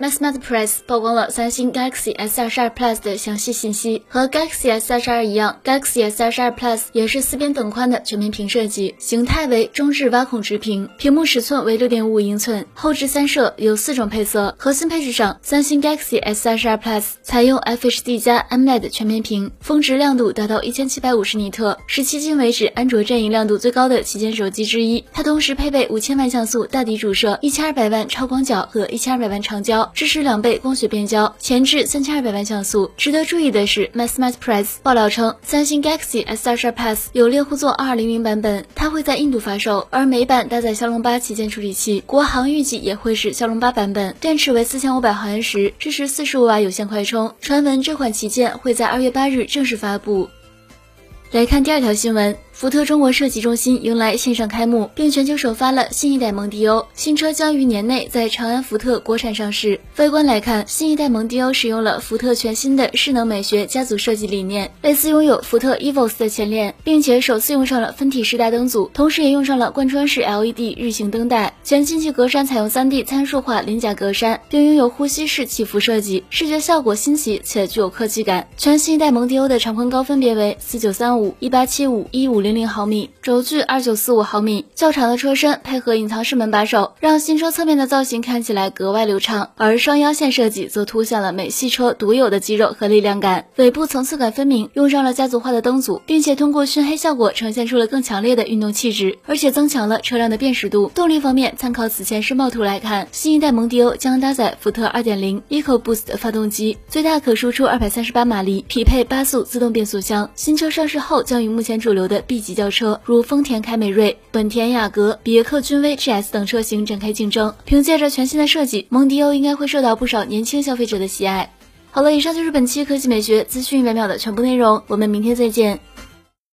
MassMed Press 曝光了三星 Galaxy S22 Plus 的详细信息。和 Galaxy S22 一样，Galaxy S22 Plus 也是四边等宽的全面屏设计，形态为中置挖孔直屏，屏幕尺寸为6.55英寸，后置三摄，有四种配色。核心配置上，三星 Galaxy S22 Plus 采用 FHD 加 AMOLED 全面屏，峰值亮度达到1750尼特，是迄今为止安卓阵营亮度最高的旗舰手机之一。它同时配备5000万像素大底主摄、1200万超广角和1200万长焦。支持两倍光学变焦，前置三千二百万像素。值得注意的是，MassMed Press 爆料称，三星 Galaxy S22 Plus 有猎户座二零零版本，它会在印度发售，而美版搭载骁龙八旗舰处理器，国行预计也会是骁龙八版本。电池为四千五百毫安时，支持四十五瓦有线快充。传闻这款旗舰会在二月八日正式发布。来看第二条新闻。福特中国设计中心迎来线上开幕，并全球首发了新一代蒙迪欧新车，将于年内在长安福特国产上市。外观来看，新一代蒙迪欧使用了福特全新的势能美学家族设计理念，类似拥有福特 Evos 的前脸，并且首次用上了分体式大灯组，同时也用上了贯穿式 LED 日行灯带。全进气格栅采用 3D 参数化鳞甲格栅，并拥有呼吸式起伏设计，视觉效果新奇且具有科技感。全新一代蒙迪欧的长宽高分别为四九三五、一八七五、一五零。毫米，轴距二九四五毫米，较长的车身配合隐藏式门把手，让新车侧面的造型看起来格外流畅。而双腰线设计则凸显了美系车独有的肌肉和力量感。尾部层次感分明，用上了家族化的灯组，并且通过熏黑效果呈现出了更强烈的运动气质，而且增强了车辆的辨识度。动力方面，参考此前申报图来看，新一代蒙迪欧将搭载福特二点零 EcoBoost 发动机，最大可输出二百三十八马力，匹配八速自动变速箱。新车上市后将与目前主流的 B 级轿车如丰田凯美瑞、本田雅阁、别克君威 GS 等车型展开竞争。凭借着全新的设计，蒙迪欧应该会受到不少年轻消费者的喜爱。好了，以上就是本期科技美学资讯一百秒的全部内容，我们明天再见。